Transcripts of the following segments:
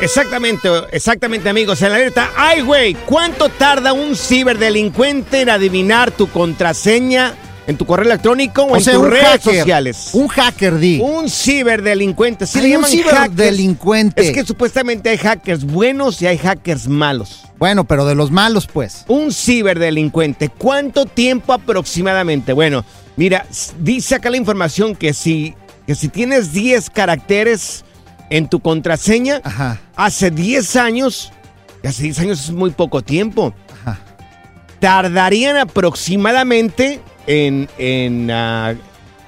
Exactamente, exactamente amigos, en la alerta. ¡Ay, güey! ¿Cuánto tarda un ciberdelincuente en adivinar tu contraseña en tu correo electrónico o, O en sea, tus redes hacker. sociales? Un hacker, di. Un ciberdelincuente. Sí, le un hackers. ciberdelincuente. Es que supuestamente hay hackers buenos y hay hackers malos. Bueno, pero de los malos, pues. Un ciberdelincuente. ¿Cuánto tiempo aproximadamente? Bueno, mira, dice acá la información que si, que si tienes 10 caracteres en tu contraseña, Ajá, hace 10 años, y hace 10 años es muy poco tiempo, ajá. tardarían aproximadamente en, en, ah,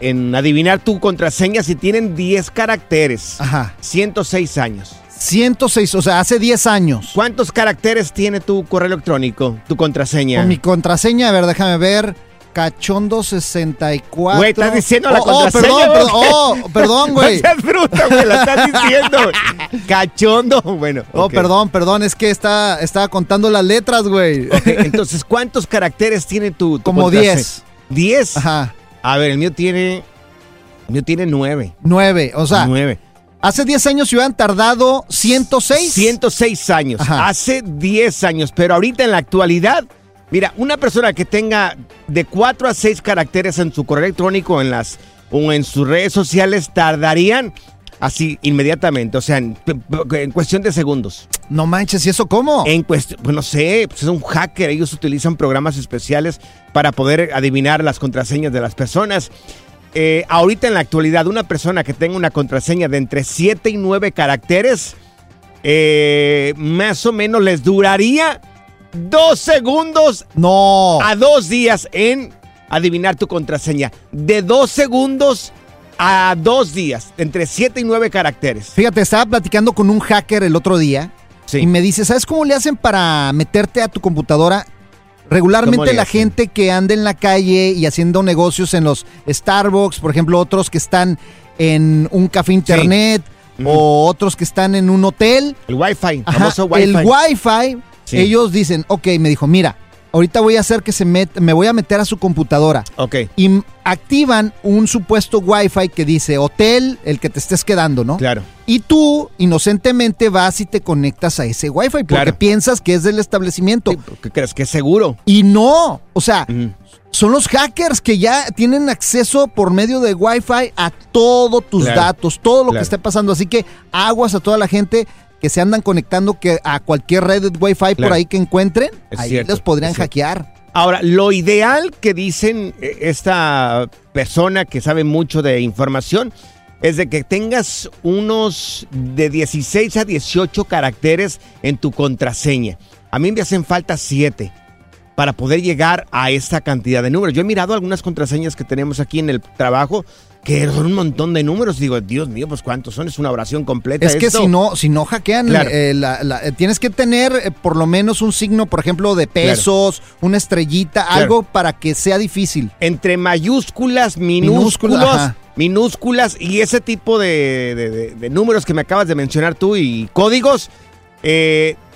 en adivinar tu contraseña si tienen 10 caracteres. Ajá. 106 años. 106, o sea, hace 10 años. ¿Cuántos caracteres tiene tu correo electrónico, tu contraseña? Con mi contraseña, a ver, déjame ver. Cachondo 64. Güey, estás diciendo la oh, contraseña, Oh, perdón, güey. perdón, oh, perdón, No güey. seas bruto, güey, la estás diciendo. Cachondo. Bueno. Oh, ok. perdón, perdón, es que está, estaba contando las letras, güey. Ok, entonces, ¿cuántos caracteres tiene tu, tu Como contraseña? 10. ¿10? Ajá, A ver, el mío tiene. El mío tiene 9. 9. O sea, 9. hace 10 años se hubieran tardado 106. 106 años. Ajá. Hace 10 años. Pero ahorita en la actualidad, mira, una persona que tenga de 4 a 6 caracteres en su correo electrónico en las, o en sus redes sociales tardarían así inmediatamente. O sea, en, en cuestión de segundos. No manches, ¿y eso cómo? En cuestión, pues no sé, pues es un hacker. Ellos utilizan programas especiales para poder adivinar las contraseñas de las personas. Eh, ahorita en la actualidad, una persona que tenga una contraseña de entre 7 y 9 caracteres, eh, más o menos les duraría dos segundos No. a dos días en adivinar tu contraseña. De dos segundos a dos días, entre 7 y 9 caracteres. Fíjate, estaba platicando con un hacker el otro día Sí. y me dice, ¿sabes cómo le hacen para meterte a tu computadora? ¿Cómo Regularmente la gente que anda en la calle y haciendo negocios en los Starbucks, por ejemplo, otros que están en un café internet o otros que están en un hotel, El Wi-Fi, Ajá, Wi-Fi. el Wi-Fi, Sí. ellos dicen, ok, me dijo, mira, ahorita voy a hacer que se met, me voy a meter a su computadora Ok. y activan un supuesto Wi-Fi que dice hotel, el que te estés quedando, ¿no? Claro. Y tú, inocentemente, vas y te conectas a ese Wi-Fi porque Claro. piensas que es del establecimiento. Sí, ¿Qué crees? ¿Que es seguro? Y no, o sea, son los hackers que ya tienen acceso por medio de Wi-Fi a todos tus Claro, datos, todo lo claro. que esté pasando. Así que aguas a toda la gente que se andan conectando que a cualquier red Wi-Fi por ahí que encuentren, Es ahí cierto, los podrían hackear. Ahora, lo ideal que dicen eh, esta persona que sabe mucho de información es de que tengas unos de 16 a 18 caracteres en tu contraseña. A mí me hacen falta 7 para poder llegar a esta cantidad de números. Yo he mirado algunas contraseñas que tenemos aquí en el trabajo que son un montón de números. Digo, Dios mío, pues cuántos son, es una oración completa. Es que si no, si no hackean, Claro. eh, la- la- eh, tienes que tener eh, por lo menos un signo, por ejemplo, de pesos, una estrellita, Claro. algo para que sea difícil. entre mayúsculas, minúsculos, Minúscula, ajá. minúsculas y ese tipo de, de- de- de números que me acabas de mencionar tú y códigos,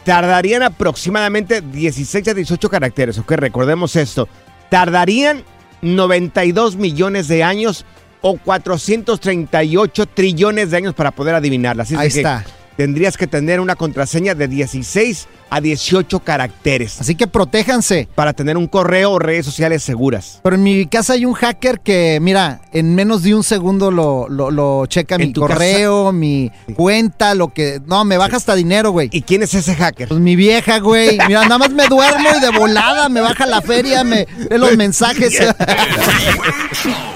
tardarían aproximadamente 16 a 18 caracteres. Ok, recordemos esto. Tardarían 92 millones de años o 438 trillones de años para poder. Así es Ahí de que está. Tendrías que tener una contraseña de 16 a 18 caracteres Así que protéjanse. para tener un correo o redes sociales seguras. Pero en mi casa hay un hacker que, mira, en menos de un segundo lo, lo, lo checa ¿En mi correo, mi cuenta, lo que... No, me baja hasta dinero, güey. ¿Y quién es ese hacker? Pues mi vieja, güey. Mira, nada más me duermo y de volada me baja la feria, me ve los mensajes.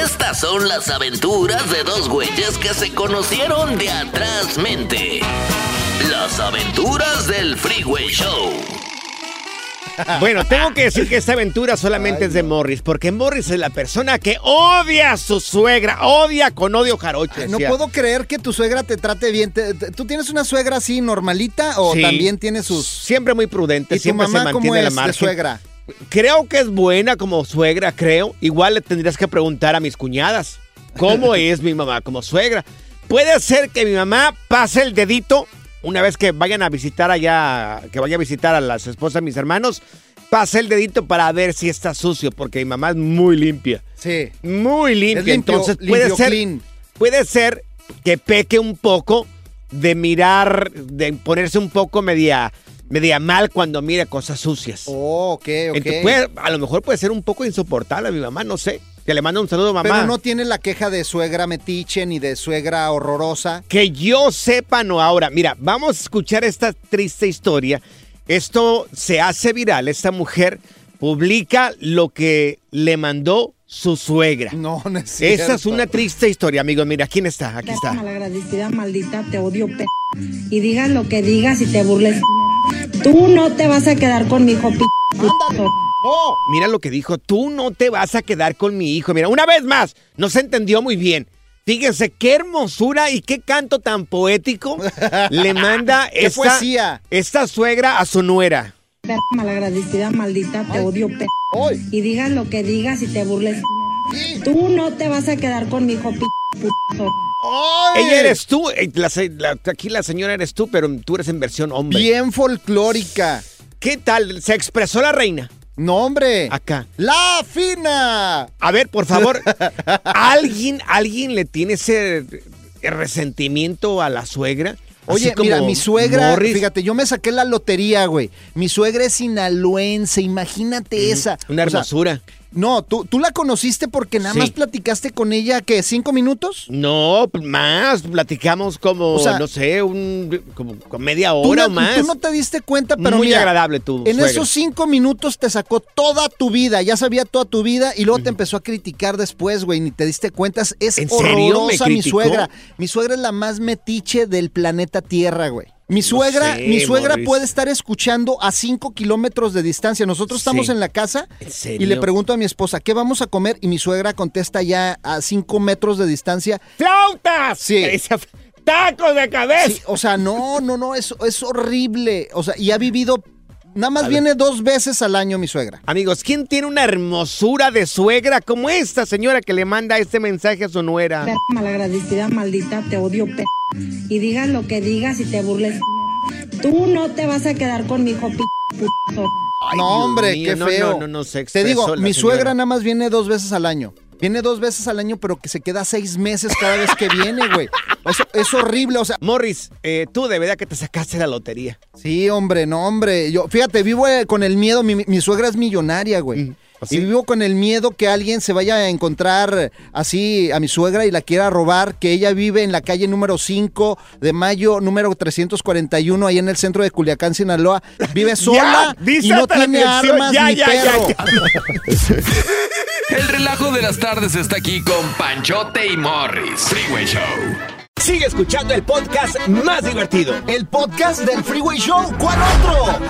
Estas son las aventuras de dos güeyes que se conocieron de atrás mente. Las aventuras del Freeway Show. Bueno, tengo que decir que esta aventura solamente es de Morris, porque Morris es la persona que odia a su suegra, odia con odio jarocho. No puedo creer que tu suegra te trate bien. Te- te- ¿Tú tienes una suegra así normalita o Sí. también tiene sus... Siempre muy prudente, ¿Y tu siempre se mamá cómo mantiene la de suegra? Creo que es buena como suegra, creo. Igual le tendrías que preguntar a mis cuñadas cómo es mi mamá como suegra. Puede ser que mi mamá pase el dedito una vez que vayan a visitar allá, que vaya a visitar a las esposas de mis hermanos, pase el dedito para ver si está sucio, porque mi mamá es muy limpia. Sí. Muy limpia. Limpio- Entonces puede limpio ser, clean. puede ser que peque un poco de mirar, de ponerse un poco media, media mal cuando mire cosas sucias. Oh, ok, ok. Entonces, puede- a lo mejor puede ser un poco insoportable a mi mamá, no sé. Que le manda un saludo a mamá. Pero no tiene la queja de suegra metiche ni de suegra horrorosa. Que yo sepa, no. Ahora, mira, vamos a escuchar esta triste historia. Esto se hace viral. Esta mujer publica lo que le mandó su suegra. No, no es Esa es una triste historia, amigo. Mira, ¿quién está? Aquí está. Malagradecida, maldita, te odio, p. Y digas lo que digas y te burles. Tú no te vas a quedar con mi hijo, p. ¡No! Mira lo que dijo. Tú no te vas a quedar con mi hijo. Mira, una vez más, no se entendió muy bien. Fíjense qué hermosura y qué canto tan poético le manda ¡Qué esta, poesía! esta suegra a su nuera. Perra malagradecida, maldita, te odio, p. ¡Ay! Y digas lo que digas y te burles. Tú no te vas a quedar con mi hijo, p. ¡Ay! Ella eres tú. eh, la se- la- aquí la señora eres tú, pero tú eres en versión hombre. Bien folclórica. ¿Qué tal? Se expresó la reina. No, hombre. Acá. ¡La fina! A ver, por favor, ¿alguien, alguien le tiene ese resentimiento a la suegra? Oye, mira, mi suegra, Morris. fíjate, yo me saqué la lotería, güey. Mi suegra es sinaloense, imagínate esa. Una O sea, hermosura. No, ¿tú, tú la conociste porque nada Sí. más platicaste con ella, ¿qué? ¿Cinco minutos? no, más, platicamos como, O sea, no sé, un, como, como media Tú hora no, o más. tú no te diste cuenta, pero Muy mira, agradable tu En suegra. esos cinco minutos te sacó toda tu vida, ya sabía toda tu vida y luego te empezó a criticar después, güey, ni te diste cuenta. Es- Es ¿En serio? ¿Me horrorosa mi suegra. Mi suegra es la más metiche del planeta Tierra, güey. Mi suegra, sé, mi suegra Morris. puede estar escuchando a cinco kilómetros de distancia. Nosotros estamos Sí. en la casa ¿En y le pregunto a mi esposa, ¿qué vamos a comer? Y mi suegra contesta ya a cinco metros de distancia. ¡Flautas! Sí. Esa- ¡Tacos de cabeza! Sí, o sea, no, no, no, es, es horrible. O sea, y ha vivido, nada más viene dos veces al año mi suegra. Amigos, ¿quién tiene una hermosura de suegra como esta señora que le manda este mensaje a su nuera? Perra malagradecida, maldita, te odio, p. Y digas lo que digas y te burles. Tú no te vas a quedar con mi hijo, p. Ay, no, Dios hombre, mío, qué no, feo. No, no, no, se Te digo, mi señora. suegra nada más viene dos veces al año. Viene dos veces al año, pero que se queda seis meses cada vez que viene, güey. Eso es horrible, o sea. Morris, eh, tú de verdad que te sacaste la lotería. Sí, hombre, no, hombre. Yo, fíjate, vivo eh, con el miedo. Mi, mi suegra es millonaria, güey. Mm, ¿así? Y vivo con el miedo que alguien se vaya a encontrar así a mi suegra y la quiera robar, que ella vive en la calle número 5 de mayo, número 341, ahí en el centro de Culiacán, Sinaloa. Vive sola y no tiene armas Ya, ni ya, ya, perro. El relajo de las tardes está aquí con Panchote y Morris. Freeway Show. Sigue escuchando el podcast más divertido. El podcast del Freeway Show, ¿cuál otro?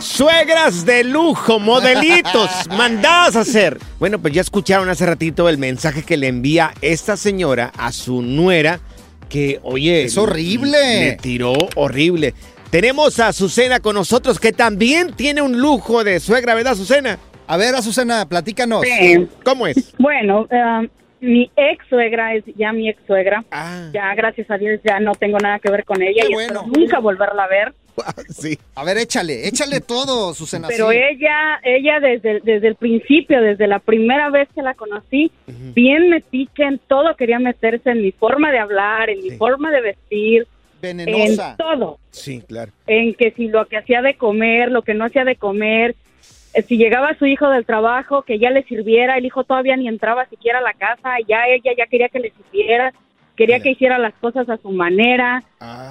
Suegras de lujo, modelitos, mandadas a hacer. Bueno, pues ya escucharon hace ratito el mensaje que le envía esta señora a su nuera, que, oye... Es horrible. Le tiró horrible. Tenemos a Azucena con nosotros, que también tiene un lujo de suegra, ¿verdad, Azucena? A ver, Azucena, platícanos. Sí. ¿Cómo es? Bueno, eh, mi ex suegra es ya mi ex suegra. Ah, Ya, gracias a Dios, ya no tengo nada que ver con ella Qué y bueno. espero nunca volverla a ver. sí. A ver, échale, échale todo, Azucena. Pero sí. ella, ella desde, desde el principio, desde la primera vez que la conocí, bien metiche en todo, quería meterse en mi forma de hablar, en mi Sí. forma de vestir, en Venenosa. todo. Sí, claro. en que si lo que hacía de comer, lo que no hacía de comer, si llegaba su hijo del trabajo, que ya le sirviera, el hijo todavía ni entraba siquiera a la casa, ya ella ya quería que le sirviera, quería que hiciera las cosas a su manera,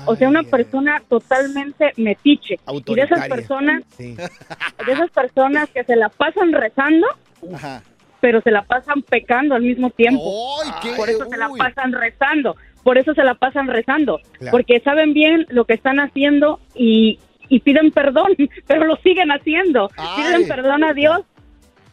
o sea, una persona totalmente metiche. Y de esas personas, Sí. de esas personas que se la pasan rezando, Ajá. pero se la pasan pecando al mismo tiempo. Ay, qué- Por eso se la pasan rezando. Por eso se la pasan rezando. Claro. Porque saben bien lo que están haciendo y, y piden perdón, pero lo siguen haciendo. Ay. Piden perdón a Dios,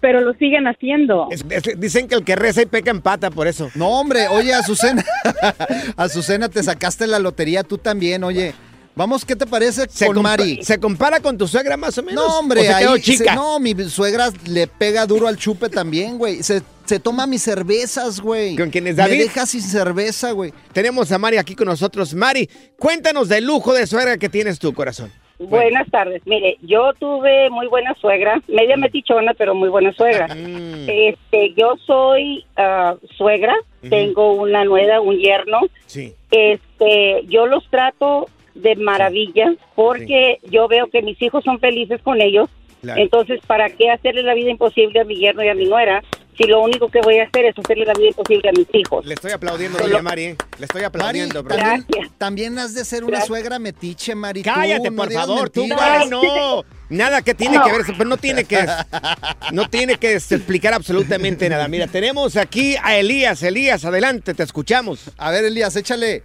pero lo siguen haciendo. Es- es- dicen que el que reza y peca empata, por eso. No, hombre, oye, Azucena. Azucena, te sacaste la lotería tú también, oye. Vamos, ¿qué te parece Se, con Mari? ¿Se compara con tu suegra más o menos? No, hombre, ¿O se quedó ahí. chica? se- no, mi suegra le pega duro al chupe también, güey. Se, se toma mis cervezas, güey. ¿Con quién es, Me David? deja sin cerveza, güey. Tenemos a Mari aquí con nosotros. Mari, cuéntanos del lujo de suegra que tienes tu corazón. Buenas tardes. Mire, yo tuve muy buena suegra, media metichona, pero muy buena suegra. Mm, Este, yo soy ah, suegra, tengo una nuera, un yerno. sí. Este, yo los trato de maravilla porque yo veo que mis hijos son felices con ellos. Claro. Entonces, ¿para qué hacerle la vida imposible a mi yerno y a mi nuera si lo único que voy a hacer es hacerle la vida imposible a mis hijos? Le estoy aplaudiendo, doña Mari. ¿eh? Le estoy Mari, aplaudiendo, bro. también, Gracias. también has de ser una Gracias. suegra metiche, Mari. tú, Cállate, no por favor, tú. Mari, no. Nada que tiene No. que ver, pero no tiene que, no tiene que explicar absolutamente nada. Mira, tenemos aquí a Elías. Elías, adelante, te escuchamos. A ver, Elías, échale.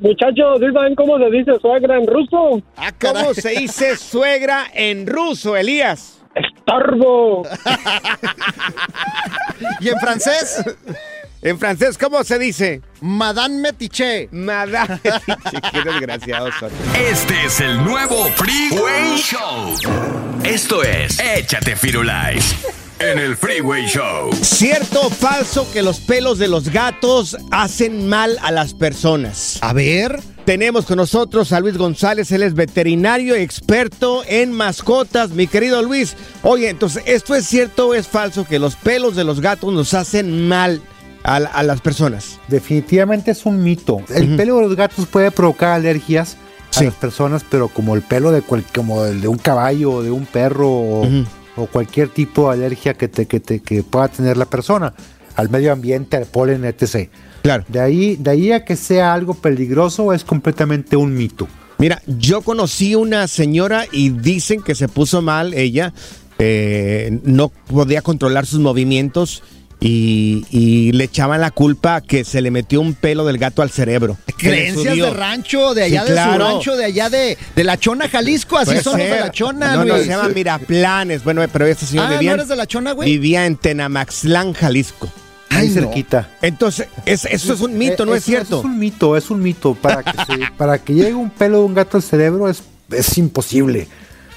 Muchachos, ¿sí saben cómo se dice suegra en ruso? Ah. ¿Cómo se dice suegra en ruso, Elías? Estorbo. ¿Y en francés? En francés, ¿cómo se dice? Madame Metiche. Madame. Qué desgraciados son. Este es el nuevo Freeway Show. Esto es Échate Firulais en el Freeway Show. ¿Cierto o falso que los pelos de los gatos hacen mal a las personas? A ver. Tenemos con nosotros a Luis González, él es veterinario experto en mascotas. Mi querido Luis, oye, entonces, ¿esto es cierto o es falso que los pelos de los gatos nos hacen mal a, a las personas? Definitivamente es un mito. El pelo de los gatos puede provocar alergias a Sí. las personas, pero como el pelo de cual- como el de un caballo o de un perro o, cualquier tipo de alergia que, te, que, te- que pueda tener la persona al medio ambiente, al polen, etc. Claro. De ahí, de ahí a que sea algo peligroso es completamente un mito. Mira, yo conocí una señora y dicen que se puso mal ella, eh, no podía controlar sus movimientos y, y le echaban la culpa que se le metió un pelo del gato al cerebro. Creencias de rancho, de allá Sí, de claro. su rancho, de allá de, de la Chona, Jalisco. Así Puede son los de la Chona, No, no, Luis. se llama Miraplanes. Bueno, pero esta señora Ah, ¿no vivía, eres de la Chona, güey? vivía en Tenamaxlán, Jalisco. Ahí Ay, no. cerquita. Entonces, es- eso es un mito, Eh, ¿no es eso- cierto? Es un mito, es un mito. Para que, se- para que llegue un pelo de un gato al cerebro es, es imposible.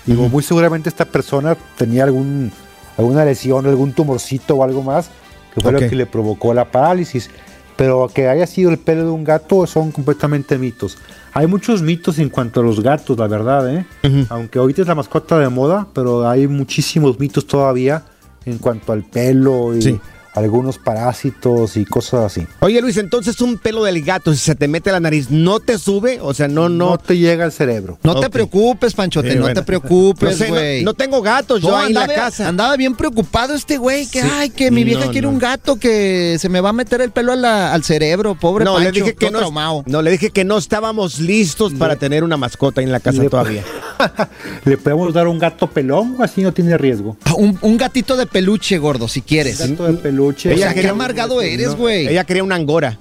Digo, muy seguramente esta persona tenía algún, alguna lesión, algún tumorcito o algo más, que fue lo que le provocó la parálisis. Pero que haya sido el pelo de un gato son completamente mitos. Hay muchos mitos en cuanto a los gatos, la verdad, ¿eh? Aunque ahorita es la mascota de moda, pero hay muchísimos mitos todavía en cuanto al pelo y Sí. Algunos parásitos y cosas así. Oye, Luis, entonces un pelo del gato, si se te mete a la nariz, ¿no te sube? O sea, no, no, no. te llega al cerebro. No te preocupes, Panchote, Sí, no bueno. te preocupes, no- güey. no, tengo gatos yo ahí en la andaba, casa. andaba bien preocupado este güey, que Sí. ay, que mi vieja No, quiere no. un gato que se me va a meter el pelo a la- al cerebro, pobre no, Pancho, le dije que no, traumado. no, le dije que no estábamos listos para tener una mascota ahí en la casa Le- todavía. ¿Le podemos dar un gato pelón o así no tiene riesgo? Ah, Un, un gatito de peluche, gordo, si quieres. Gato de peluche. O Ella sea, qué amargado eres, güey. Ella quería una angora.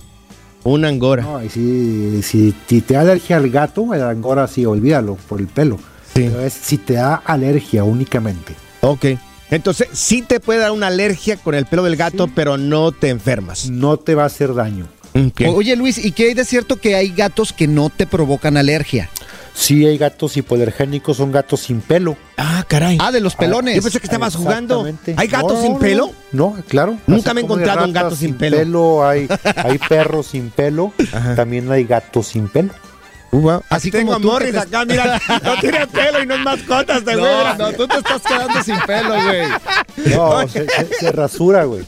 Una angora. No, y si, si, si te da alergia al gato, el angora sí, olvídalo, por el pelo. Sí. Pero es si te da alergia únicamente. Ok. Entonces, sí te puede dar una alergia con el pelo del gato, pero no te enfermas. No te va a hacer daño. O- Oye, Luis, ¿y qué hay de cierto que hay gatos que no te provocan alergia? Sí hay gatos hipoalergénicos, son gatos sin pelo. Ah, caray. Ah, de los pelones. Yo pensé que estabas jugando. ¿Hay gatos No, sin pelo? No, claro. Nunca Así me he encontrado un gato sin pelo. hay, hay perros sin pelo, también hay gatos sin pelo. Así Así tengo como a Morris te- acá, mira, no tiene pelo y no es mascota este güey. No, mira. no, tú te estás quedando sin pelo, güey. No, se, se- se rasura, güey.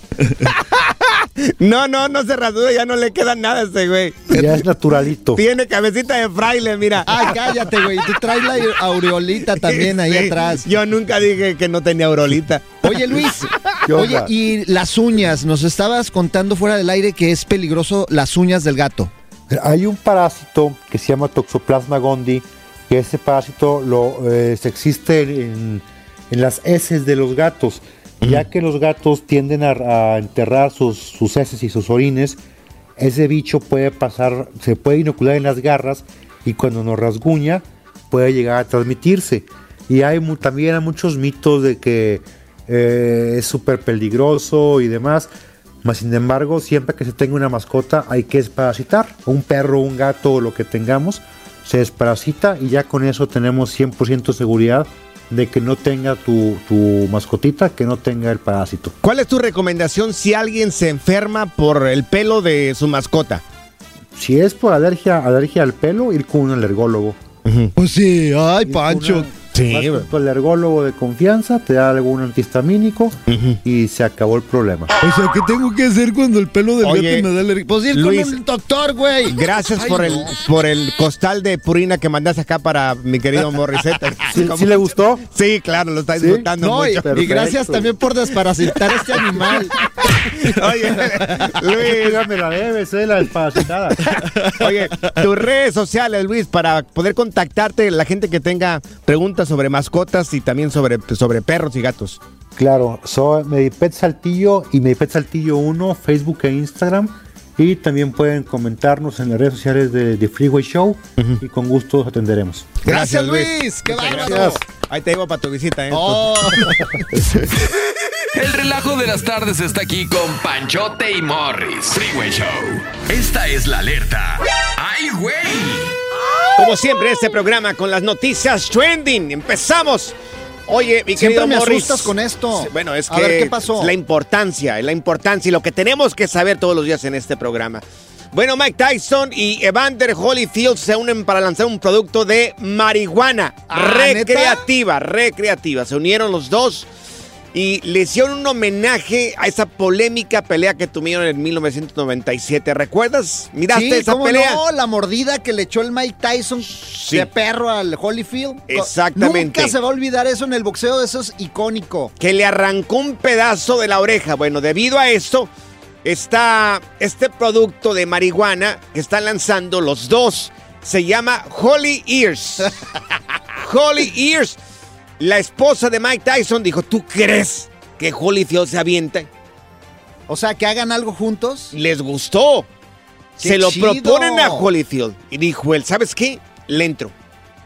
No, no, no se rasura, ya no le queda nada a este güey. Ya es naturalito. Tiene cabecita de fraile, mira. Ay, cállate, güey. Tú traes la aureolita también ahí Sí, atrás. Yo nunca dije que no tenía aurolita. Oye, Luis. ¿Qué Oye, y las uñas. Nos estabas contando fuera del aire que es peligroso las uñas del gato. Hay un parásito que se llama Toxoplasma gondii, que ese parásito lo, eh, se existe en, en las heces de los gatos, ya que los gatos tienden a, a enterrar sus, sus heces y sus orines, ese bicho puede pasar, se puede inocular en las garras y cuando nos rasguña puede llegar a transmitirse. Y hay también hay muchos mitos de que eh, es súper peligroso y demás. Mas sin embargo, siempre que se tenga una mascota hay que desparasitar. Un perro, un gato o lo que tengamos, se desparasita y ya con eso tenemos 100% seguridad de que no tenga tu, tu mascotita, que no tenga el parásito. ¿Cuál es tu recomendación si alguien se enferma por el pelo de su mascota? Si es por alergia, alergia al pelo, ir con un alergólogo. Pues sí, ay, Ir Pancho. Una- vas con tu alergólogo de confianza, te da algún antihistamínico y se acabó el problema. O sea, ¿qué tengo que hacer cuando el pelo del Oye, gato me da alergia? Pues ir Luis, con el doctor, güey. Gracias Ay, por no. el por el costal de purina que mandaste acá para mi querido Morissette. ¿Sí, sí le gustó? Sí, claro, lo está ¿Sí? disfrutando No, y, mucho. y gracias también por desparasitar a este animal. Oye, Luis, Ya me la debes, eh, la desparasitada. oye, tus redes sociales, Luis, para poder contactarte la gente que tenga preguntas sobre mascotas y también sobre, sobre perros y gatos. Claro, soy Medipet Saltillo y Medipet Saltillo 1, Facebook e Instagram. Y también pueden comentarnos en las redes sociales de, de Freeway Show y con gusto los atenderemos. Gracias, Luis. Qué bárbaro. gracias. Ahí te llevo para tu visita, ¿eh? Oh. El relajo de las tardes está aquí con Panchote y Morris. Freeway Show. Esta es la alerta. ¡Ay, güey! Como siempre, este programa con las noticias trending. Empezamos. Oye, mi Siempre me Morris. asustas con esto. Bueno, es A que ver, ¿qué pasó? la importancia, la importancia y lo que tenemos que saber todos los días en este programa. Bueno, Mike Tyson y Evander Holyfield se unen para lanzar un producto de marihuana Ah, recreativa, recreativa. Se unieron los dos y le hicieron un homenaje a esa polémica pelea que tuvieron en 1997. ¿Recuerdas? ¿Miraste Sí, esa ¿cómo pelea? no? La mordida que le echó el Mike Tyson de perro al Holyfield. Exactamente. Nunca se va a olvidar eso en el boxeo, eso es icónico. que le arrancó un pedazo de la oreja. Bueno, debido a esto, está este producto de marihuana que están lanzando los dos. Se llama Holy Ears. Holy Ears. La esposa de Mike Tyson dijo, ¿tú crees que Holyfield se avienta? O sea, que hagan algo juntos. Les gustó. ¡Qué Se lo chido! proponen a Holyfield. Y dijo él, ¿sabes qué? Le entro.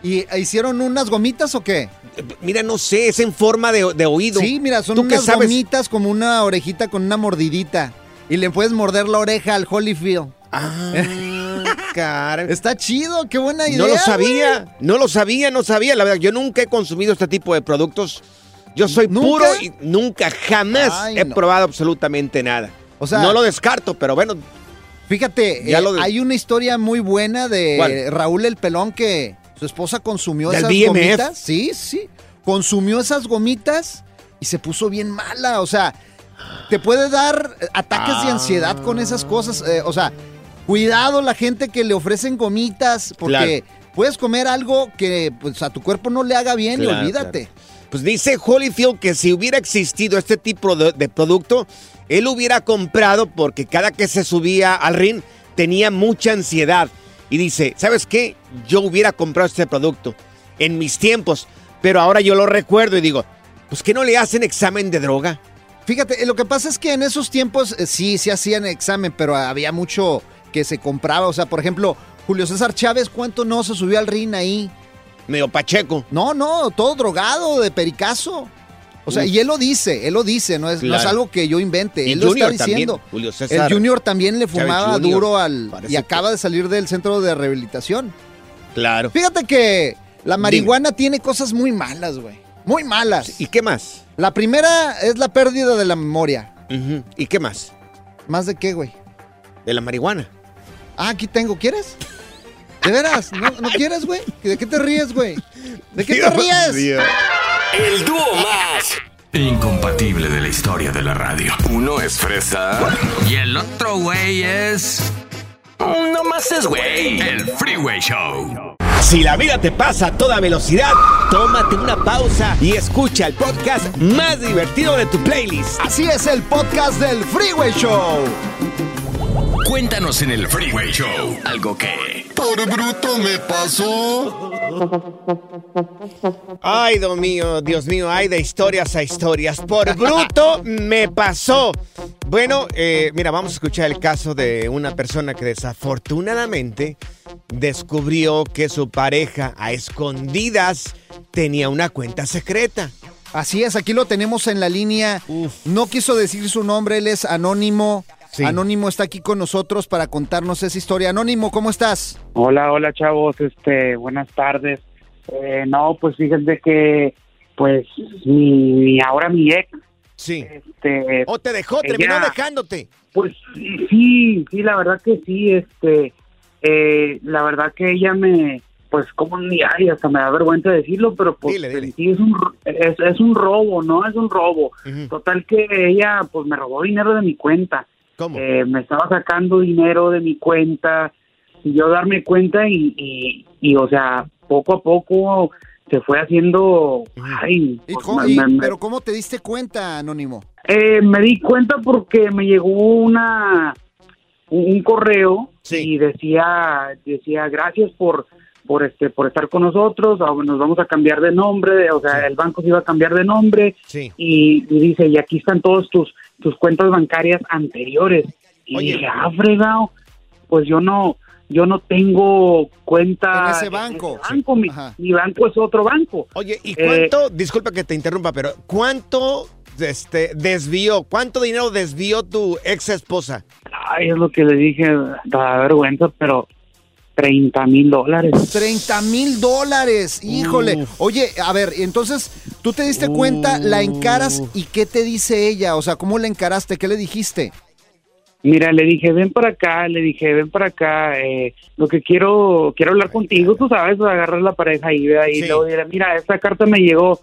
¿Y hicieron unas gomitas o qué? Mira, no sé, es en forma de, de oído. Sí, mira, son ¿Tú qué unas gomitas como una orejita con una mordidita. Y le puedes morder la oreja al Holyfield. Ah, caray. Está chido, qué buena idea. No lo güey. sabía, no lo sabía, no sabía. La verdad, yo nunca he consumido este tipo de productos. Yo soy ¿Nunca? puro y nunca, jamás Ay, he no. probado absolutamente nada. O sea- no lo descarto, pero bueno, Fíjate, Ya eh, lo de- hay una historia muy buena de ¿Cuál? Raúl el Pelón que su esposa consumió ¿Del esas BMF? gomitas. Sí, sí. Consumió esas gomitas y se puso bien mala. O sea, te puede dar ataques de ansiedad con esas cosas. eh, o sea, cuidado la gente que le ofrecen gomitas porque puedes comer algo que pues, a tu cuerpo no le haga bien y Claro, olvídate. pues dice Holyfield que si hubiera existido este tipo de, de producto, él hubiera comprado porque cada que se subía al ring tenía mucha ansiedad. Y dice, ¿sabes qué? Yo hubiera comprado este producto en mis tiempos, pero ahora yo lo recuerdo y digo, pues que no le hacen examen de droga. Fíjate, eh, lo que pasa es que en esos tiempos eh, sí, sí hacían examen, pero había mucho que se compraba. O sea, por ejemplo, Julio César Chávez, ¿cuánto no se subió al ring ahí? Medio pacheco. No, no, todo drogado de pericazo. O sea, Uf. y él lo dice, él lo dice, no es, no es algo que yo invente, Y él lo está diciendo. también, Julio César. el Junior también le fumaba Junior, duro al... Y acaba de salir del centro de rehabilitación. Claro. Fíjate que la marihuana tiene cosas muy malas, güey. Muy malas. ¿Y qué más? La primera es la pérdida de la memoria. ¿Y qué más? ¿Más de qué, güey? De la marihuana. Ah, aquí tengo, ¿quieres? ¿De veras? ¿No, no quieres, güey? ¿De qué te ríes, güey? ¿De qué te ríes? El dúo más incompatible de la historia de la radio. Uno es fresa y el otro güey es... No más es güey. El Freeway Show. Si la vida te pasa a toda velocidad, tómate una pausa y escucha el podcast más divertido de tu playlist. Así es el podcast del Freeway Show. Cuéntanos en el Freeway Show algo que... Por bruto me pasó. Ay, Dios mío, Dios mío, hay de historias a historias. Por bruto me pasó. Bueno, eh, mira, vamos a escuchar el caso de una persona que desafortunadamente descubrió que su pareja a escondidas tenía una cuenta secreta. Así es, aquí lo tenemos en la línea. No quiso decir su nombre, él es Anónimo. Sí. Anónimo está aquí con nosotros para contarnos esa historia. Anónimo, ¿cómo estás? Hola, hola chavos, este, buenas tardes. Eh, no, pues fíjense que, pues, mi, mi- ahora mi ex, Sí. este, O te dejó, terminó ella- dejándote. pues sí, sí, la verdad que sí, este, eh, la verdad que ella me, pues como ni ay, hasta me da vergüenza decirlo, pero pues Dile, dile. sí es un, es, es un robo, ¿no? Es un robo. Total que ella, pues me robó dinero de mi cuenta. ¿Cómo? Eh, me estaba sacando dinero de mi cuenta y yo darme cuenta y, y, y, o sea, poco a poco se fue haciendo, ay, ¿Y pues, cómo- me- y- me- me- ¿Pero cómo te diste cuenta, Anónimo? eh, me di cuenta porque me llegó una un, un correo y decía decía gracias por por este por estar con nosotros ah, nos vamos a cambiar de nombre o sea el banco se iba a cambiar de nombre Sí. y, y dice y aquí están todos tus tus cuentas bancarias anteriores y Oye. dije ah fregado pues yo no yo no tengo cuenta En ese banco. banco. Mi banco es otro banco Oye, ¿y Eh, cuánto, disculpa que te interrumpa, pero ¿cuánto este, desvió, cuánto dinero desvió tu ex esposa? Ay, es lo que le dije, da vergüenza, pero 30 mil dólares. 30 mil dólares, híjole. Oye, a ver, entonces, tú te diste cuenta, la encaras y ¿qué te dice ella? O sea, ¿cómo la encaraste? ¿Qué le dijiste? Mira, le dije, ven para acá, le dije, ven para acá, eh, lo que quiero, quiero hablar contigo, tú sabes, agarrar la pareja y ve ahí, Sí. luego diré, mira, esta carta me llegó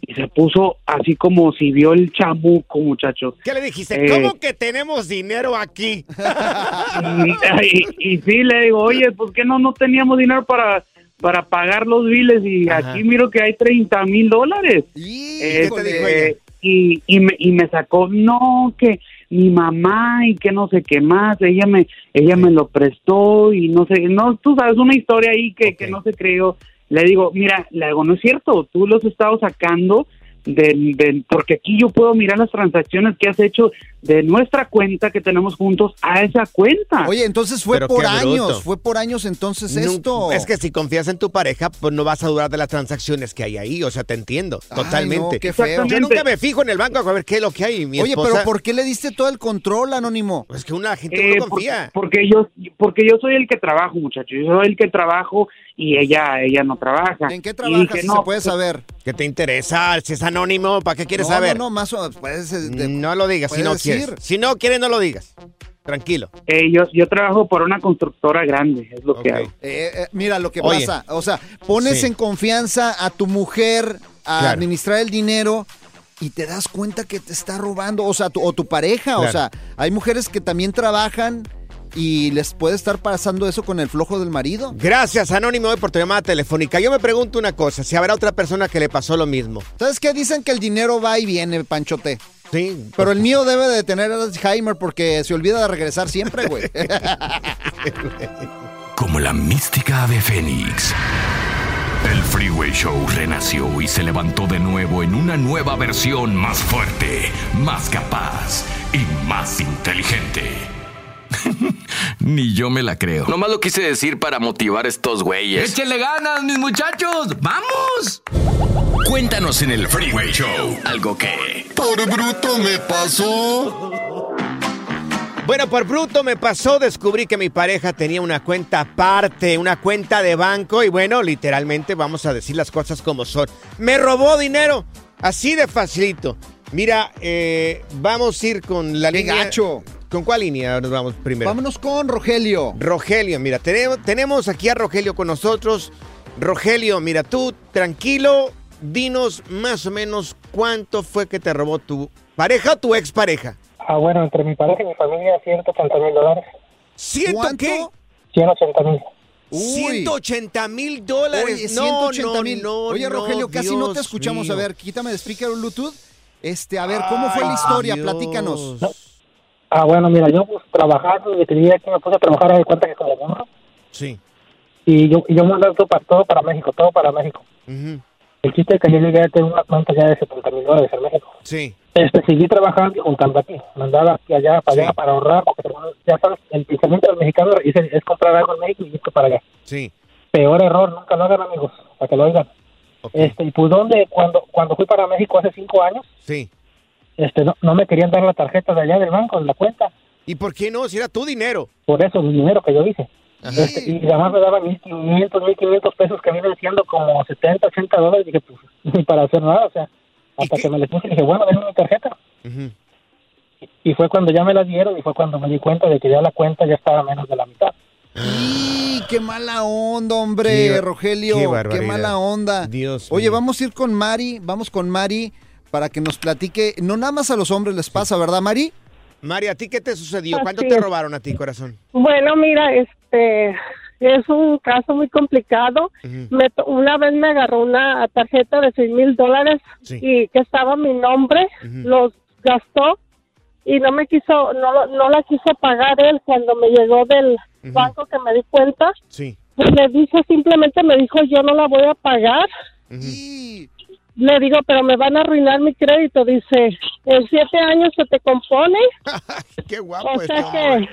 y se puso así como si vio el chamuco, muchachos. ¿Qué le dijiste? Eh, ¿Cómo que tenemos dinero aquí? y, y sí, le digo, oye, pues que no, no teníamos dinero para, para pagar los biles y Ajá. aquí miro que hay 30 mil dólares. Y, ¿qué te dijo ella? y, y, me, y me sacó, no, que mi mamá y que no sé qué más, ella me ella me lo prestó y no sé, no, tú sabes, una historia ahí que, que no se creyó. Le digo, mira, le digo, no es cierto, tú los has estado sacando del, del- porque aquí yo puedo mirar las transacciones que has hecho de nuestra cuenta que tenemos juntos a esa cuenta. Oye, entonces fue Pero por años, bruto. fue por años entonces esto. Es que si confías en tu pareja, pues no vas a dudar de las transacciones que hay ahí. O sea, te entiendo, Ay, totalmente. no, qué feo. Yo nunca me fijo en el banco a ver qué es lo que hay. Mi Oye, esposa, pero ¿por qué le diste todo el control, Anónimo? Es que una gente Eh, no por- confía. porque yo porque yo soy el que trabajo, muchachos. Yo soy el que trabajo y ella ella no trabaja. ¿En qué trabajas, dije, si no, se puede saber? ¿Qué te interesa? Si es anónimo, ¿para qué quieres no, saber? No, no, más o puedes, de- No lo digas si no decir. quieres. Si no quieres, no lo digas. Tranquilo. eh, yo, yo trabajo por una constructora grande, es lo que hago. Eh, eh, mira lo que Oye. pasa, o sea, pones Sí. en confianza a tu mujer a Claro. administrar el dinero y te das cuenta que te está robando, o sea, tu, o tu pareja, o sea, hay mujeres que también trabajan y les puede estar pasando eso con el flojo del marido. Gracias, Anónimo, hoy por tu llamada telefónica. Yo me pregunto una cosa, si habrá otra persona que le pasó lo mismo. ¿Sabes qué? Dicen que el dinero va y viene, Panchote. Sí. Pero el mío debe de tener Alzheimer porque se olvida de regresar siempre, güey. Como la mística ave fénix. El Freeway Show renació y se levantó de nuevo en una nueva versión más fuerte, más capaz y más inteligente. Ni yo me la creo. Nomás lo quise decir para motivar a estos güeyes. ¡Échenle ganas, mis muchachos! ¡Vamos! Cuéntanos en el Freeway Show algo que... Por bruto me pasó. Bueno, por bruto me pasó, descubrí que mi pareja tenía una cuenta aparte, una cuenta de banco y bueno, literalmente vamos a decir las cosas como son. Me robó dinero, así de facilito. Mira, eh, vamos a ir con la ¡Qué línea. gacho! ¿Con cuál línea nos vamos primero? Vámonos con Rogelio. Rogelio, mira, tenemos, tenemos aquí a Rogelio con nosotros. Rogelio, mira, tú tranquilo, dinos más o menos cuánto fue que te robó tu pareja o tu expareja. Ah, bueno, entre mi pareja y mi familia, 180 mil dólares. ¿Ciento qué? 180 mil. Uy. 180 mil dólares. Oye, No, 180 mil. no, no, Oye, no, Rogelio, casi no te escuchamos. mío. A ver, quítame de speaker Bluetooth. Este, a ver, ¿cómo fue la historia? Dios. Platícanos. Ah, bueno, mira, yo pues trabajando y decidí que me puse a trabajar a cuenta que como burro. Sí. Y yo, y yo mandé todo para, todo para México, todo para México. Ujú. El chiste es que yo llegué a tener una cuenta ya de 70 mil dólares en México. Sí. Este, seguí trabajando y juntando aquí. Mandaba aquí, allá, para allá, para ahorrar. Porque, ya sabes, el pensamiento del mexicano es, es comprar algo en México y irse para allá. Sí. Peor error, nunca lo hagan, amigos, para que lo oigan. Este, y pues, donde cuando, cuando fui para México hace cinco años, Sí. Este, no, no me querían dar la tarjeta de allá del banco, en la cuenta. ¿Y por qué no? Si era tu dinero. Por eso, el dinero que yo hice. Este, y además me daban 1.500, 1.500 pesos que vienen siendo como 70, 80 dólares. Dije, pues, ni para hacer nada, o sea, hasta que me les puse, dije, bueno, denme mi tarjeta. Y fue cuando ya me la dieron y fue cuando me di cuenta de que ya la cuenta ya estaba menos de la mitad. ¡Y qué mala onda, hombre, Qué- Rogelio! qué ¡Qué, mala onda! Dios Oye, mío. vamos a ir con Mari, vamos con Mari para que nos platique. No nada más a los hombres les pasa, ¿verdad, Mari? Mari, ¿a ti qué te sucedió? ¿Cuánto te robaron a ti, corazón? Bueno, mira, este es un caso muy complicado. Me to- una vez me agarró una tarjeta de seis mil dólares Sí. y que estaba mi nombre, los gastó y no me quiso, no, lo- no la quiso pagar él cuando me llegó del banco que me di cuenta. Sí. Pues le dije, simplemente me dijo, yo no la voy a pagar. Le digo, pero me van a arruinar mi crédito. Dice, en siete años se te compone. Qué guapo O sea que,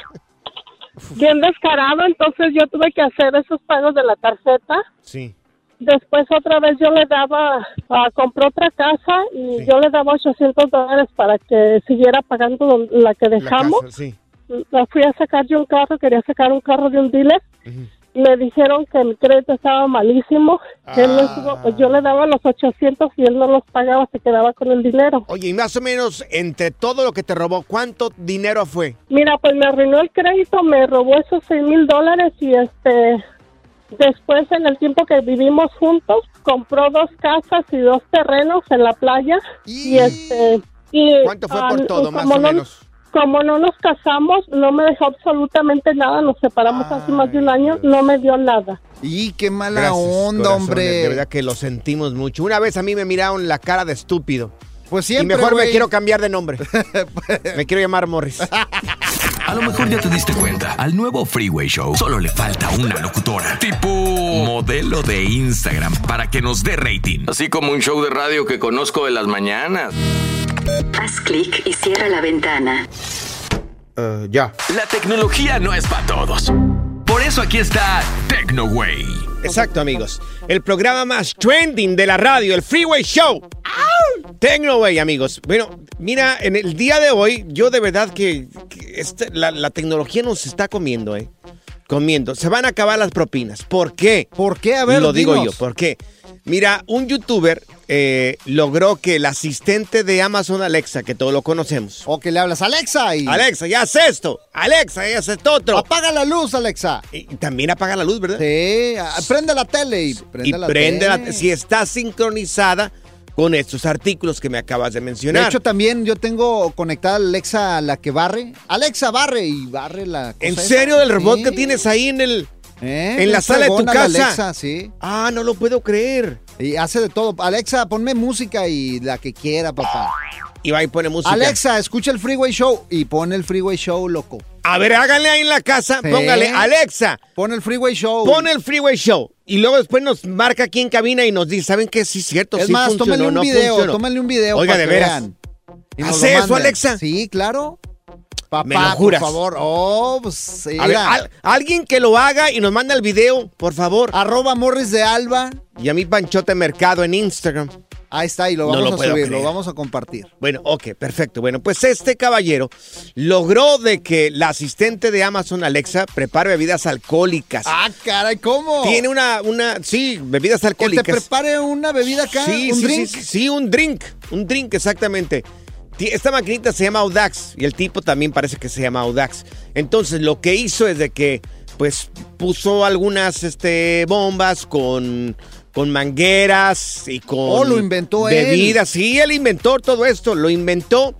bien descarado, entonces yo tuve que hacer esos pagos de la tarjeta. Sí. Después otra vez yo le daba, ah, compró otra casa y yo le daba 800 dólares para que siguiera pagando la que La dejamos. casa, sí. La fui a sacar yo un carro, quería sacar un carro de un dealer. Me dijeron que mi crédito estaba malísimo. Él no estuvo- pues yo le daba los 800 y él no los pagaba, se quedaba con el dinero. Oye, y más o menos, entre todo lo que te robó, ¿cuánto dinero fue? Mira, pues me arruinó el crédito, me robó esos seis mil dólares y este, después en el tiempo que vivimos juntos, compró dos casas y dos terrenos en la playa y este, y ¿Cuánto fue por ah, todo, más o no- menos? Como no nos casamos, no me dejó absolutamente nada, nos separamos hace más de un año, no me dio nada. ¡Y qué mala Gracias, onda, corazones, hombre! De verdad que lo sentimos mucho. Una vez a mí me miraron la cara de estúpido. Pues Y siempre, mejor me quiero cambiar de nombre. me quiero llamar Morris. A lo mejor ya te diste cuenta, al nuevo Freeway Show solo le falta una locutora, tipo modelo de Instagram, para que nos dé rating. Así como un show de radio que conozco de las mañanas. Haz clic y cierra la ventana. ya. La tecnología no es para todos. Por eso aquí está TecnoWay. Exacto, amigos. El programa más trending de la radio, el Freeway Show. Tecnoway, amigos. Bueno, mira, en el día de hoy, yo de verdad que, que este- la, la tecnología nos está comiendo, ¿eh? Comiendo. Se van a acabar las propinas. ¿Por qué? ¿Por qué? A ver, Lo digo dinos. yo, ¿por qué? Mira, un youtuber eh, logró que el asistente de Amazon Alexa, que todos lo conocemos. O que le hablas, Alexa, y... Alexa, ya haz esto. Alexa, ya haz esto otro. Apaga la luz, Alexa. Y también apaga la luz, ¿verdad? Sí, prende la tele y prende y la prende la- tele. si está sincronizada con estos artículos que me acabas de mencionar. De hecho, también yo tengo conectada a Alexa, la que barre. Alexa, barre y barre la cosa ¿En esa. serio del robot Sí. que tienes ahí en el ¿Eh? en la Es sala de tu casa? Alexa, sí. Ah, no lo puedo creer. Y hace de todo. Alexa, ponme música y la que quiera, papá. Y va y pone música. Alexa, escucha el Freeway Show y pon el Freeway Show, loco. A ver, háganle ahí en la casa, Sí. póngale Alexa. Pon el Freeway Show. Pon el Freeway Show. Y luego después nos marca aquí en cabina y nos dice, ¿saben qué? Sí, es cierto, Es sí más, funcionó, un no video, funcionó. un video Oiga, para de veras. vean. ¿Hace eso. Alexa? Sí, claro. Papá, ¿Me lo juras? por favor. Oh, pues, A ver, mira. al- alguien que lo haga y nos manda el video, por favor. Arroba Morris de Alba. Y a mi Panchote Mercado en Instagram. Ahí está, y lo No vamos lo a puedo subir, creer. lo vamos a compartir. Bueno, ok, perfecto. Bueno, pues este caballero logró de que la asistente de Amazon Alexa prepare bebidas alcohólicas. Ah, caray, ¿cómo? Tiene una, una, sí, bebidas Que te alcohólicas. prepare una bebida acá, Sí, un sí, drink. sí, sí, un drink, un drink, exactamente. Esta maquinita se llama Audax y el tipo también parece que se llama Audax. Entonces lo que hizo es de que pues puso algunas este, bombas con, con mangueras y con Oh, lo inventó él. bebidas. Sí, él inventó todo esto, lo inventó.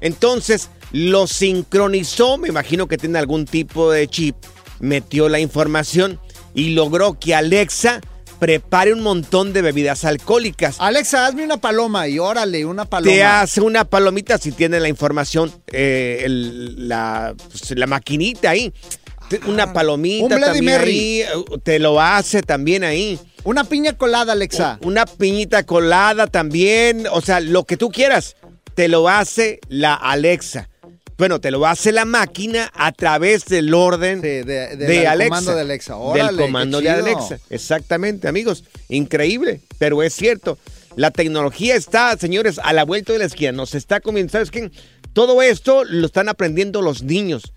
Entonces lo sincronizó, me imagino que tiene algún tipo de chip, metió la información y logró que Alexa prepare un montón de bebidas alcohólicas. Alexa, hazme una paloma y órale, una paloma. Te hace una palomita si tiene la información, eh, el- la, pues, la maquinita ahí. Una palomita un Bloody también Mary. ahí, eh, te lo hace también ahí. Una piña colada, Alexa. Una piñita colada también. O sea, lo que tú quieras, te lo hace la Alexa. Bueno, te lo hace la máquina a través del orden de, Alexa. comando de Alexa. del comando de. Alexa. Exactamente, amigos. Increíble, pero es cierto. La tecnología está, señores, a la vuelta de la esquina. Nos está comiendo. ¿Sabes qué? Todo esto lo están aprendiendo los niños.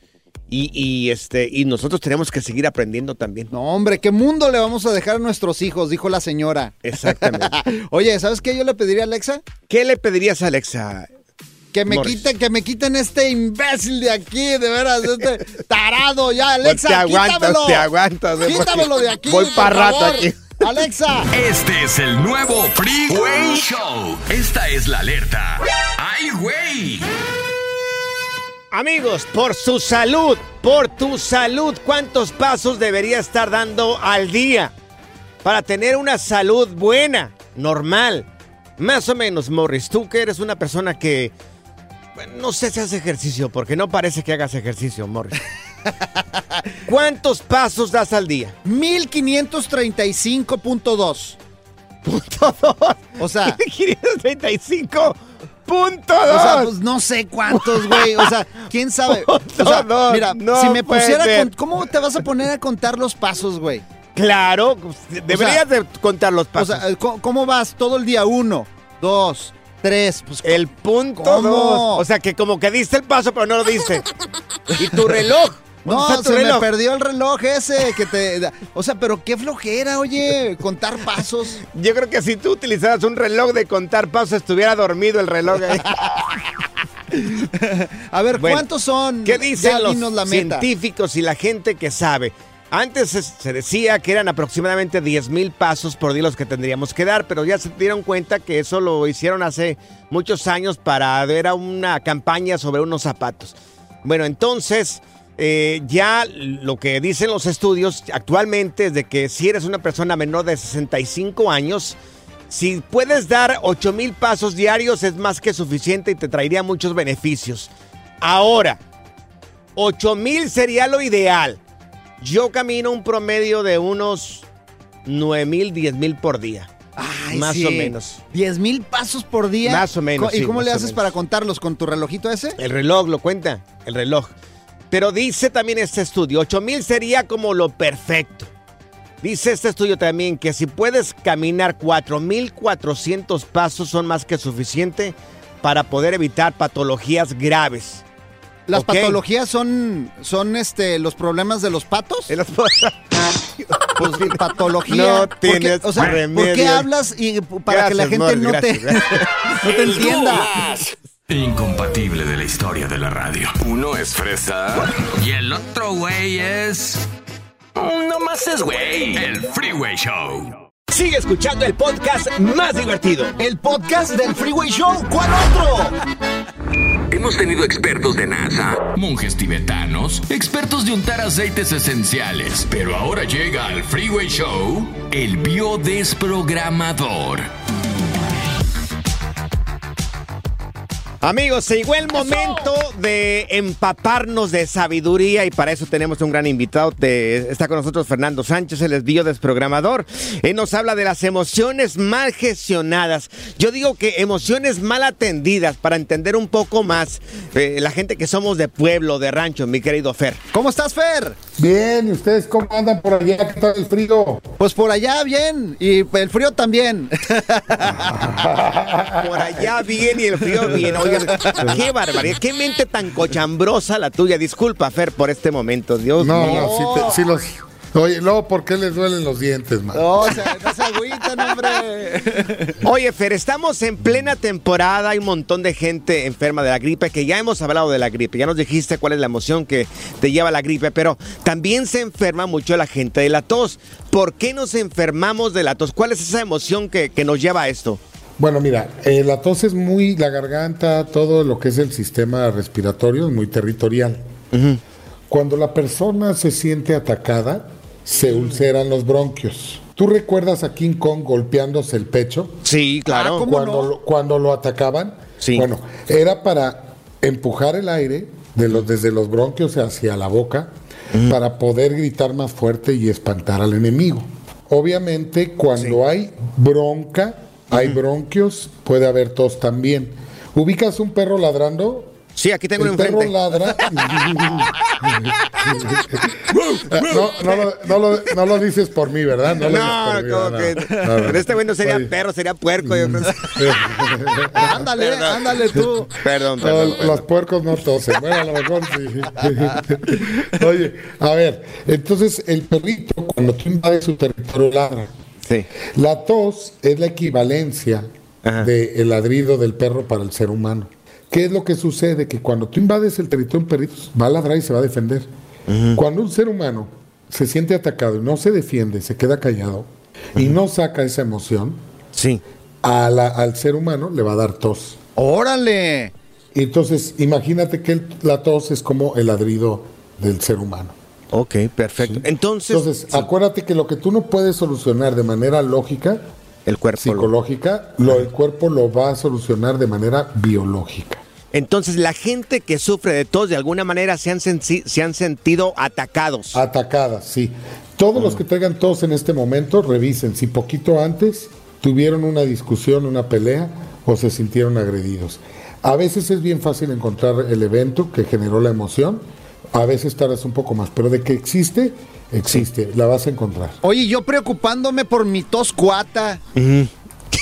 Y, y, este, y nosotros tenemos que seguir aprendiendo también. No, hombre, ¿qué mundo le vamos a dejar a nuestros hijos? Dijo la señora. Exactamente. Oye, ¿sabes qué yo le pediría a Alexa? ¿Qué le pedirías a Alexa? Que me Morris? quiten, que me quiten este imbécil de aquí, de veras, este tarado ya, Alexa, te aguantas, quítamelo. te aguantas. eh, Quítamelo de aquí. Voy para rato favor. aquí. Alexa. Este es el nuevo Freeway Show. Esta es la alerta. ¡Ay, güey! Amigos, por su salud, por tu salud, ¿cuántos pasos debería estar dando al día para tener una salud buena, normal? Más o menos, Morris, tú que eres una persona que no sé si hace ejercicio, porque no parece que hagas ejercicio, Morris. ¿Cuántos pasos das al día? 1535.2. Punto dos. O sea, 535 punto o sea, dos. pues no sé cuántos, güey. O sea, quién sabe. O sea, dos. mira, No si me pusiera con, ¿cómo te vas a poner a contar los pasos, güey? Claro, deberías de contar los O pasos. sea, ¿cómo, cómo vas todo el día? Uno, dos, tres. Pues, El punto ¿Cómo? dos. O sea, que como que diste el paso, pero no lo diste. ¿Y tu reloj? ¿Dónde No, tu se me reloj? perdió el reloj ese que te... O sea, pero qué flojera, oye, contar pasos. Yo creo que si tú utilizaras un reloj de contar pasos, estuviera dormido el reloj ahí. A ver, Bueno, ¿cuántos son? ¿Qué dicen Ya los la meta. científicos y la gente que sabe? Antes se- decía que eran aproximadamente 10 mil pasos por día los que tendríamos que dar, pero ya se dieron cuenta que eso lo hicieron hace muchos años para ver a una campaña sobre unos zapatos. Bueno, entonces eh, ya lo que dicen los estudios actualmente es de que si eres una persona menor de 65 años, si puedes dar 8 mil pasos diarios es más que suficiente y te traería muchos beneficios. Ahora, 8 mil sería lo ideal. Yo camino un promedio de unos 9 mil, 10 mil por día. Ay, más sí. o menos. 10 mil pasos por día. Más o menos, ¿Y sí, cómo le haces para contarlos? ¿Con tu relojito ese? El reloj lo cuenta, el reloj. Pero dice también este estudio, 8 mil sería como lo perfecto. Dice este estudio también que si puedes caminar 4.400 pasos son más que suficiente para poder evitar patologías graves. ¿Las patologías son, son este, los problemas de los patos? De los- Pues patología. No ¿Por qué- tienes o sea, ¿Por qué hablas y para que la gente no, te, no te entienda? Incompatible de la historia de la radio. Uno es fresa y el otro güey es. No más es güey. El Freeway Show. Sigue escuchando el podcast más divertido. El podcast del Freeway Show. ¿Cuál otro? Hemos tenido expertos de NASA, monjes tibetanos, expertos de untar aceites esenciales, pero ahora llega al Freeway Show el biodesprogramador. Amigos, se llegó el momento de empaparnos de sabiduría y para eso tenemos un gran invitado. De- está con nosotros Fernando Sánchez, el es biodesprogramador. Él nos habla de las emociones mal gestionadas. Yo digo que emociones mal atendidas para entender un poco más eh, la gente que somos de pueblo, de rancho, mi querido Fer. ¿Cómo estás, Fer? Bien, ¿y ustedes cómo andan por allá? ¿Qué tal el frío? Pues por allá bien. Y el frío también. Por allá bien y el frío bien. Oigan, qué barbaridad, qué mente tan cochambrosa la tuya. Disculpa, Fer, por este momento. Dios No, mío. no, sí, te- sí los... Oye, luego, ¿por qué les duelen los dientes, man? No, o sea, no se agüitan, hombre. Oye, Fer, estamos en plena temporada, hay un montón de gente enferma de la gripe, que ya hemos hablado de la gripe, ya nos dijiste cuál es la emoción que te lleva la gripe, pero también se enferma mucho la gente de la tos. ¿Por qué nos enfermamos de la tos? ¿Cuál es esa emoción que, que nos lleva a esto? Bueno, mira, eh, la tos es muy, la garganta, todo lo que es el sistema respiratorio es muy territorial. Cuando la persona se siente atacada, se ulceran los bronquios. ¿Tú recuerdas a King Kong golpeándose el pecho? Sí, claro. Ah, ¿cómo cuando, no? lo, cuando lo atacaban. Sí. Bueno, era para empujar el aire de los, desde los bronquios hacia la boca para poder gritar más fuerte y espantar al enemigo. Obviamente, cuando hay bronca, hay bronquios, puede haber tos también. ¿Ubicas un perro ladrando? Sí, aquí tengo El uno perro enfrente. ladra. no, no lo, no lo- no lo dices por mí, ¿verdad? lo dices No, por mí, como no, que. no, no. Pero este güey no sería Oye. perro, sería puerco. Yo creo. Ándale, Perdón. ándale tú. Perdón, No, perdón. los puercos no tosen. Bueno, a lo mejor sí. Oye, a ver, entonces el perrito, cuando tú invades su territorio, ladra. Sí. La tos es la equivalencia del ladrido del perro para el ser humano. ¿Qué es lo que sucede? Que cuando tú invades el territorio de un perrito, va a ladrar y se va a defender. Cuando un ser humano se siente atacado y no se defiende, se queda callado y no saca esa emoción, sí. a la- al ser humano le va a dar tos. ¡Órale! Entonces, imagínate que el- la tos es como el ladrido del ser humano. Ok, perfecto. Entonces, Entonces, acuérdate que lo que tú no puedes solucionar de manera lógica, el cuerpo lo- psicológica, lo, el cuerpo lo va a solucionar de manera biológica. Entonces, la gente que sufre de tos, de alguna manera se han, se han sentido atacados. Atacadas, sí. Todos los que traigan tos en este momento, revisen si poquito antes tuvieron una discusión, una pelea o se sintieron agredidos. A veces es bien fácil encontrar el evento que generó la emoción, a veces tardas un poco más, pero de que existe, existe, la vas a encontrar. Oye, yo preocupándome por mi tos cuata.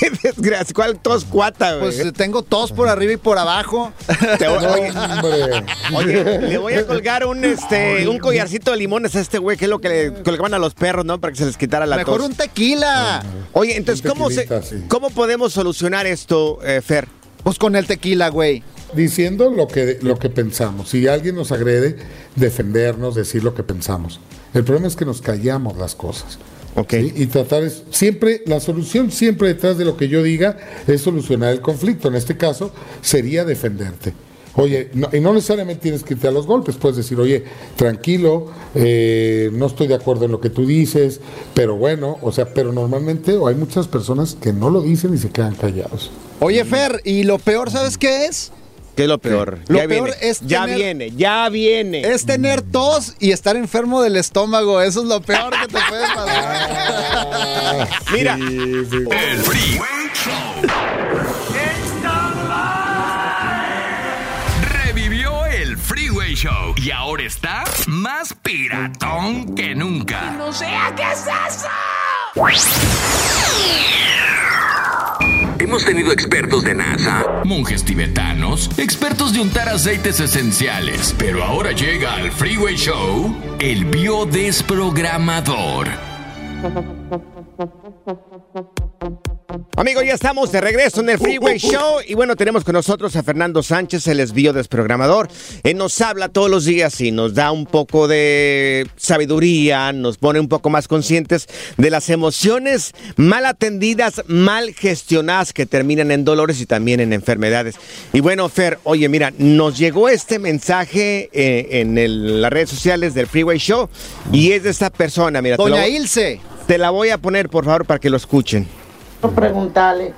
Qué desgracia. ¿Cuál tos cuata, güey? Pues eh, tengo tos por arriba y por abajo. Te voy- oye, le voy a colgar un este un collarcito de limones a este güey, que es lo que le colgaban a los perros, ¿no? Para que se les quitara la Mejor tos. un tequila. Oye, entonces, ¿cómo, se, tequilita, sí. ¿cómo podemos solucionar esto, eh, Fer? Pues con el tequila, güey. Diciendo lo que, lo que pensamos. Si alguien nos agrede, defendernos, decir lo que pensamos. El problema es que nos callamos las cosas. Ok. ¿sí? Y tratar es, siempre, la solución siempre detrás de lo que yo diga es solucionar el conflicto. En este caso, sería defenderte. Oye, no- y no necesariamente tienes que irte a los golpes, puedes decir, oye, tranquilo, eh, no estoy de acuerdo en lo que tú dices, pero bueno, o sea, pero normalmente o hay muchas personas que no lo dicen y se quedan callados. Oye, Fer, y lo peor, ¿sabes qué es? ¿Qué es lo peor? Lo ya peor viene, es ya tener- viene, ya viene. Es tener tos y estar enfermo del estómago. Eso es lo peor que te puede pasar. Mira, El Freeway Show. Revivió el Freeway Show y ahora está más piratón que nunca. No sea qué es eso. Hemos tenido expertos de NASA, monjes tibetanos, expertos de untar aceites esenciales, pero ahora llega al Freeway Show el biodesprogramador. Amigos, ya estamos de regreso en el Freeway Show y bueno, tenemos con nosotros a Fernando Sánchez, el desvío desprogramador. Él nos habla todos los días y nos da un poco de sabiduría, nos pone un poco más conscientes de las emociones mal atendidas, mal gestionadas que terminan en dolores y también en enfermedades. Y bueno, Fer, oye, mira, nos llegó este mensaje eh, en el- las redes sociales del Freeway Show y es de esta persona, mira. te Doña lo- Ilse. Te la voy a poner, por favor, para que lo escuchen. Preguntarle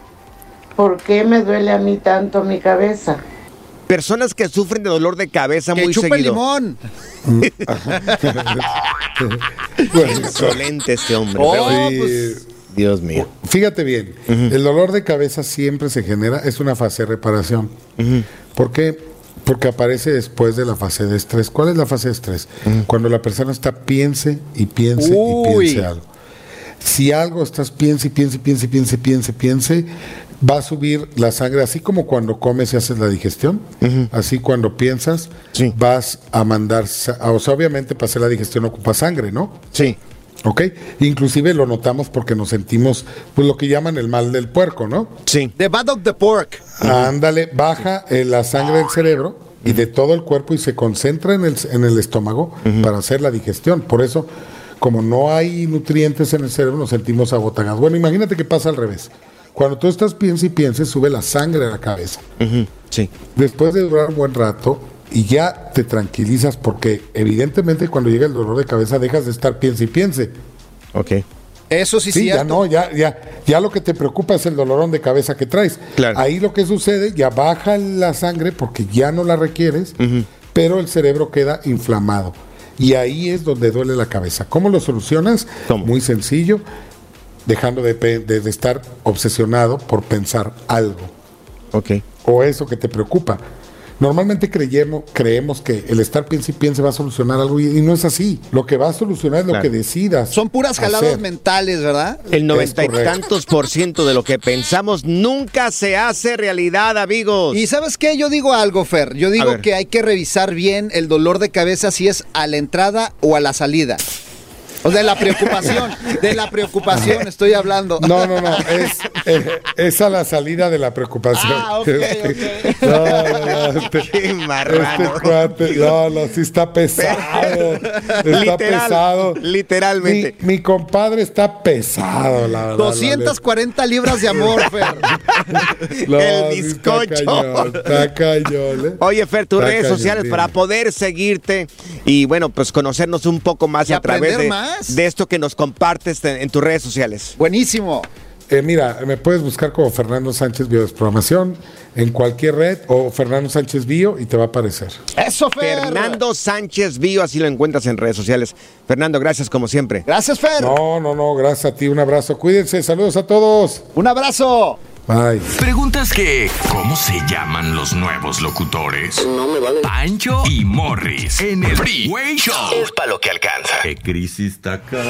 por qué me duele a mí tanto mi cabeza. Personas que sufren de dolor de cabeza Que muy chupe seguido. limón. Insolente este hombre. Oh, pero- pues, Dios mío. Fíjate bien, el dolor de cabeza siempre se genera, es una fase de reparación. ¿Por qué? Porque aparece después de la fase de estrés. ¿Cuál es la fase de estrés? Cuando la persona está piense y piense Uy. y piense algo. Si algo estás piense y piense y piense y piense, piense, piense, va a subir la sangre, así como cuando comes y haces la digestión, así cuando piensas, vas a mandar, o sea, obviamente para hacer la digestión ocupa sangre, ¿no? Sí. ¿Ok? Inclusive lo notamos porque nos sentimos, pues lo que llaman el mal del puerco, ¿no? Sí. The bad of the pork. Ándale, baja eh, la sangre del cerebro y de todo el cuerpo y se concentra en el, en el estómago para hacer la digestión. Por eso, como no hay nutrientes en el cerebro, nos sentimos agotados. Bueno, imagínate que pasa al revés. Cuando tú estás piensa y pienses, sube la sangre a la cabeza. Sí. Después de durar un buen rato y ya te tranquilizas porque evidentemente cuando llega el dolor de cabeza dejas de estar piense y piense. Ok. Eso sí, Sí, ya no, ya, ya, ya lo que te preocupa es el dolorón de cabeza que traes. Claro. Ahí lo que sucede, ya baja la sangre porque ya no la requieres, pero el cerebro queda inflamado. Y ahí es donde duele la cabeza. ¿Cómo lo solucionas? Muy sencillo. dejando de, de estar obsesionado por pensar algo. Ok. O eso que te preocupa. Normalmente creyemos, creemos que el estar piense y piense va a solucionar algo y, y no es así. Lo que va a solucionar es lo Claro. que decidas. Son puras jaladas hacer. mentales, ¿verdad? El noventa y tantos por ciento de lo que pensamos nunca se hace realidad, amigos. Y sabes qué, yo digo algo, Fer. Yo digo que hay que revisar bien el dolor de cabeza si es a la entrada o a la salida. O de la preocupación, de la preocupación estoy hablando. No, no, no, es, eh, es a la salida de la preocupación. Ah, ok, Este, No, no, no, este, Qué marrano. este cuate, no, no, sí está pesado. Está Literal, pesado. literalmente. Mi, mi compadre está pesado, la verdad. 240 libras de amor, Fer. No, El está bizcocho. cañón, Está cañón, ¿eh? Oye, Fer, tus Está redes cañón, sociales dime. para poder seguirte y, bueno, pues conocernos un poco más Y a través de, más. De esto que nos compartes en, en tus redes sociales. Buenísimo. Eh, mira, me puedes buscar como Fernando Sánchez Biodesprogramación en cualquier red o Fernando Sánchez Bio y te va a aparecer. Eso, Fer. Fernando Sánchez Bio, así lo encuentras en redes sociales. Fernando, gracias como siempre. Gracias, Fer. No, no, no, gracias a ti, un abrazo. Cuídense, saludos a todos. Un abrazo. Bye. Preguntas que, ¿cómo se llaman los nuevos locutores? No me vale. Pancho y Morris en el Freeway Show. Es para lo que alcanza. ¿Qué crisis está acá?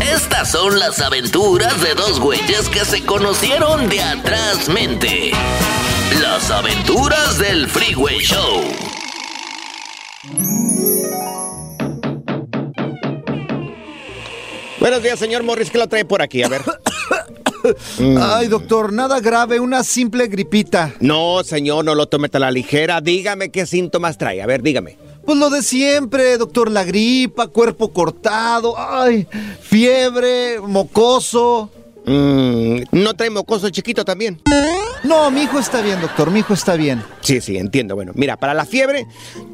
Estas son las aventuras de dos güeyes que se conocieron de atrás mente. Las aventuras del Freeway Show. Buenos días, señor Morris, ¿qué lo trae por aquí? A ver. Ay, doctor, nada grave, una simple gripita. No, señor, no lo tome a la ligera. Dígame qué síntomas trae. A ver, dígame. Pues lo de siempre, doctor, la gripa, cuerpo cortado, ay, fiebre, mocoso. Mm, ¿No trae mocoso chiquito también? No, mi hijo está bien, doctor, mi hijo está bien. Sí, sí, entiendo. Bueno, mira, para la fiebre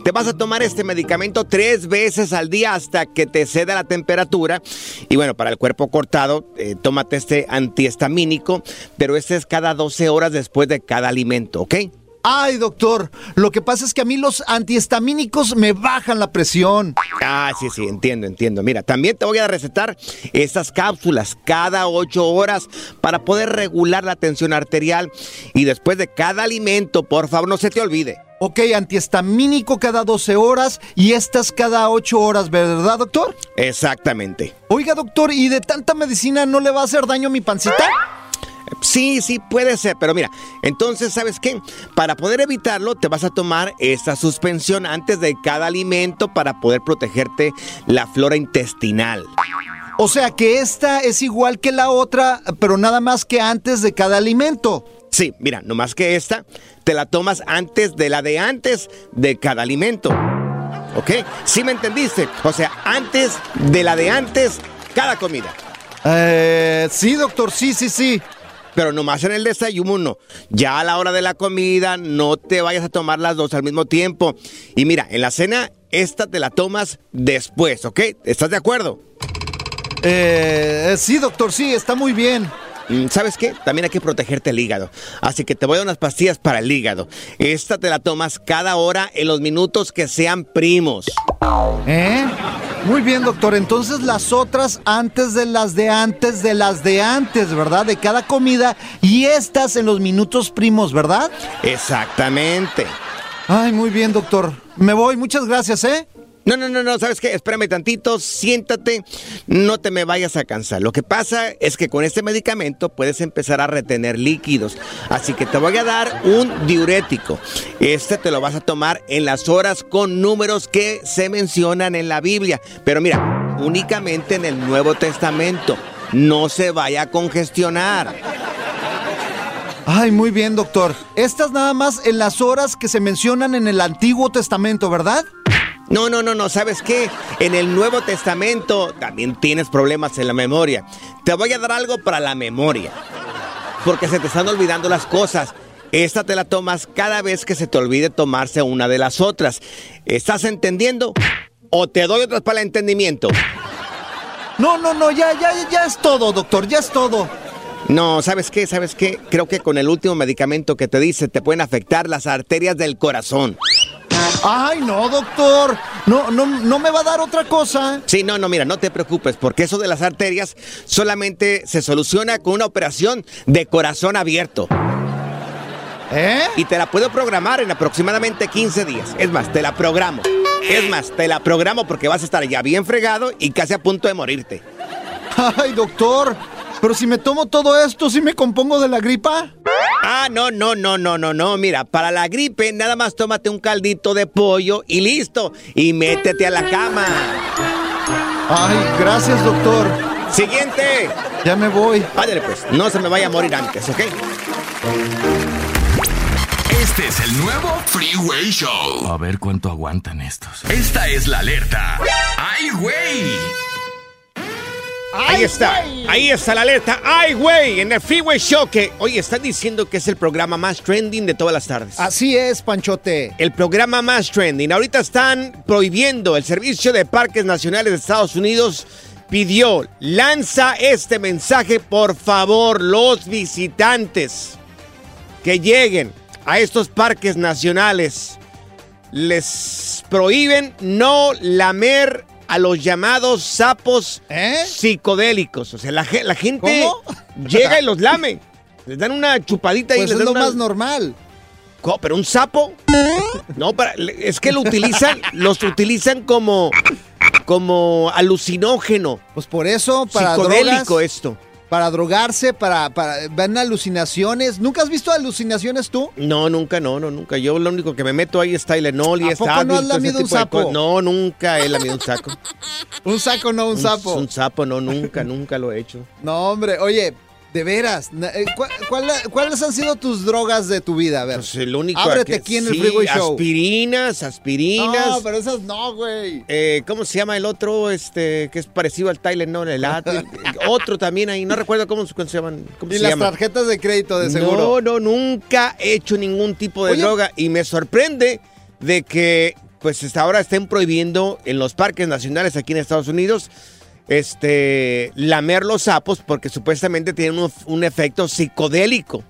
te vas a tomar este medicamento tres veces al día hasta que te ceda la temperatura. Y bueno, para el cuerpo cortado, eh, tómate este antihistamínico, pero este es cada 12 horas después de cada alimento, ¿ok? Ay, doctor, lo que pasa es que a mí los antihistamínicos me bajan la presión. Ah, sí, sí, entiendo, entiendo. Mira, también te voy a recetar estas cápsulas cada 8 horas para poder regular la tensión arterial. Y después de cada alimento, por favor, no se te olvide. Ok, antihistamínico cada 12 horas y estas cada 8 horas, ¿verdad, doctor? Exactamente. Oiga, doctor, ¿y de tanta medicina no le va a hacer daño a mi pancita? Sí, sí, puede ser, pero mira, entonces, ¿sabes qué? Para poder evitarlo, te vas a tomar esta suspensión antes de cada alimento para poder protegerte la flora intestinal. O sea que esta es igual que la otra, pero nada más que antes de cada alimento. Sí, mira, no más que esta, te la tomas antes de la de antes de cada alimento. ¿Ok? ¿Sí me entendiste? O sea, antes de la de antes, cada comida. Eh, sí, doctor, sí, sí, sí. Pero nomás en el desayuno. Ya a la hora de la comida, no te vayas a tomar las dos al mismo tiempo. Y mira, en la cena, esta te la tomas después, ¿ok? ¿Estás de acuerdo? Eh, sí, doctor, sí, está muy bien. Mm, ¿Sabes qué? También hay que protegerte el hígado. Así que te voy a dar unas pastillas para el hígado. Esta te la tomas cada hora en los minutos que sean primos. ¿Eh? Muy bien, doctor. Entonces las otras antes de las de antes de las de antes, ¿verdad? De cada comida y estas en los minutos primos, ¿verdad? Exactamente. Ay, muy bien, doctor. Me voy. Muchas gracias, ¿eh? No, no, no, no, ¿sabes qué? Espérame tantito, siéntate, no te me vayas a cansar. Lo que pasa es que con este medicamento puedes empezar a retener líquidos. Así que te voy a dar un diurético. Este te lo vas a tomar en las horas con números que se mencionan en la Biblia. Pero mira, únicamente en el Nuevo Testamento. No se vaya a congestionar. Ay, muy bien, doctor. Estas nada más en las horas que se mencionan en el Antiguo Testamento, ¿verdad? No, no, no, no, ¿sabes qué? En el Nuevo Testamento también tienes problemas en la memoria. Te voy a dar algo para la memoria. Porque se te están olvidando las cosas. Esta te la tomas cada vez que se te olvide tomarse una de las otras. ¿Estás entendiendo? ¿O te doy otras para el entendimiento? No, no, no, ya, ya, ya es todo, doctor, ya es todo. No, ¿sabes qué? ¿Sabes qué? Creo que con el último medicamento que te dice te pueden afectar las arterias del corazón. Ay, no, doctor. No, no, no me va a dar otra cosa. Sí, no, no, mira, no te preocupes, porque eso de las arterias solamente se soluciona con una operación de corazón abierto. ¿Eh? Y te la puedo programar en aproximadamente 15 días. Es más, te la programo. Es más, te la programo porque vas a estar ya bien fregado y casi a punto de morirte. Ay, doctor. Pero si me tomo todo esto, ¿sí me compongo de la gripa? Ah, no, no, no, no, no, no. Mira, para la gripe nada más tómate un caldito de pollo y listo. Y métete a la cama. Ay, gracias, doctor. Siguiente. Ya me voy. Ándale, pues. No se me vaya a morir antes, ¿ok? Este es el nuevo Freeway Show. A ver cuánto aguantan estos. Esta es la alerta. ¡Ay, güey! Ahí está, ahí está la alerta. ¡Ay, güey! En el Freeway Show que, oye, están diciendo que es el programa más trending de todas las tardes. Así es, Panchote. El programa más trending. Ahorita están prohibiendo el Servicio de Parques Nacionales de Estados Unidos. Pidió, lanza este mensaje, por favor, los visitantes que lleguen a estos parques nacionales. Les prohíben no lamer a los llamados sapos psicodélicos. O sea, la, ge- la gente llega y los lame. Les dan una chupadita y Pues les es dan lo una- más normal. Co- ¿Pero un sapo? No, para, es que lo utilizan, los utilizan como, como alucinógeno. Pues por eso, para Psicodélico drogas, esto. Para drogarse, para, para van alucinaciones. ¿Nunca has visto alucinaciones tú? No, nunca, no, no, nunca. Yo lo único que me meto ahí es Tylenol y ¿A es poco no has lamido un sapo? No, nunca he lamido un saco. Un saco, no un, sapo. Un sapo, no, nunca, nunca lo he hecho. No, hombre, oye, de veras. eh, ¿cuál- cuál- ¿Cuáles han sido tus drogas de tu vida? A ver. Pues el único Ábrete aquí en el sí, Freeway Show. Aspirinas, aspirinas. No, pero esas no, güey. Eh, ¿Cómo se llama el otro? Este, que es parecido al Tylenol, el Advil. otro también ahí, no recuerdo cómo, se- cómo se llaman. ¿Cómo Y se las tarjetas de crédito, de seguro. No, no, nunca he hecho ningún tipo de Oye. droga y me sorprende de que pues hasta ahora estén prohibiendo en los parques nacionales aquí en Estados Unidos este lamer los sapos porque supuestamente tienen un, un efecto psicodélico.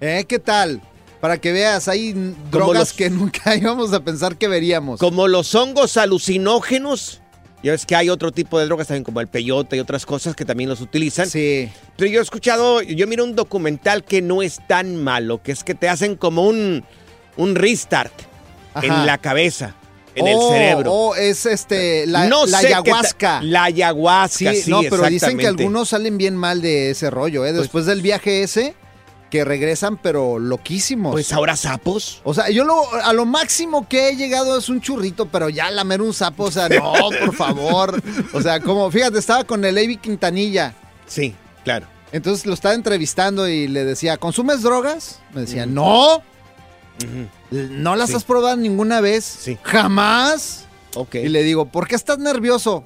¿Eh? ¿Qué tal? Para que veas, hay drogas los- que nunca íbamos a pensar que veríamos. Como los hongos alucinógenos. Ya ves que hay otro tipo de drogas también como el peyote y otras cosas que también los utilizan. Sí. Pero yo he escuchado, yo miro un documental que no es tan malo, que es que te hacen como un, un restart Ajá. en la cabeza, en el Oh, cerebro. Oh, es este, la, no la ayahuasca. La ayahuasca, sí, Sí, no, pero dicen que. Pues algunos salen bien mal de ese rollo, ¿eh? Después del viaje ese, que regresan, pero loquísimos. Pues ahora sapos. O sea, yo lo, a lo máximo que he llegado es un churrito, pero ya lamer un sapo, o sea, no, por favor. O sea, como, fíjate, estaba con el Avi Quintanilla. Sí, claro. Entonces lo estaba entrevistando y le decía, ¿consumes drogas? Me decía, no. ¿No las Sí. has probado ninguna vez? Sí. ¿Jamás? Ok. Y le digo, ¿por qué estás nervioso?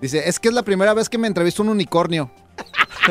Dice, es que es la primera vez que me entrevista un unicornio.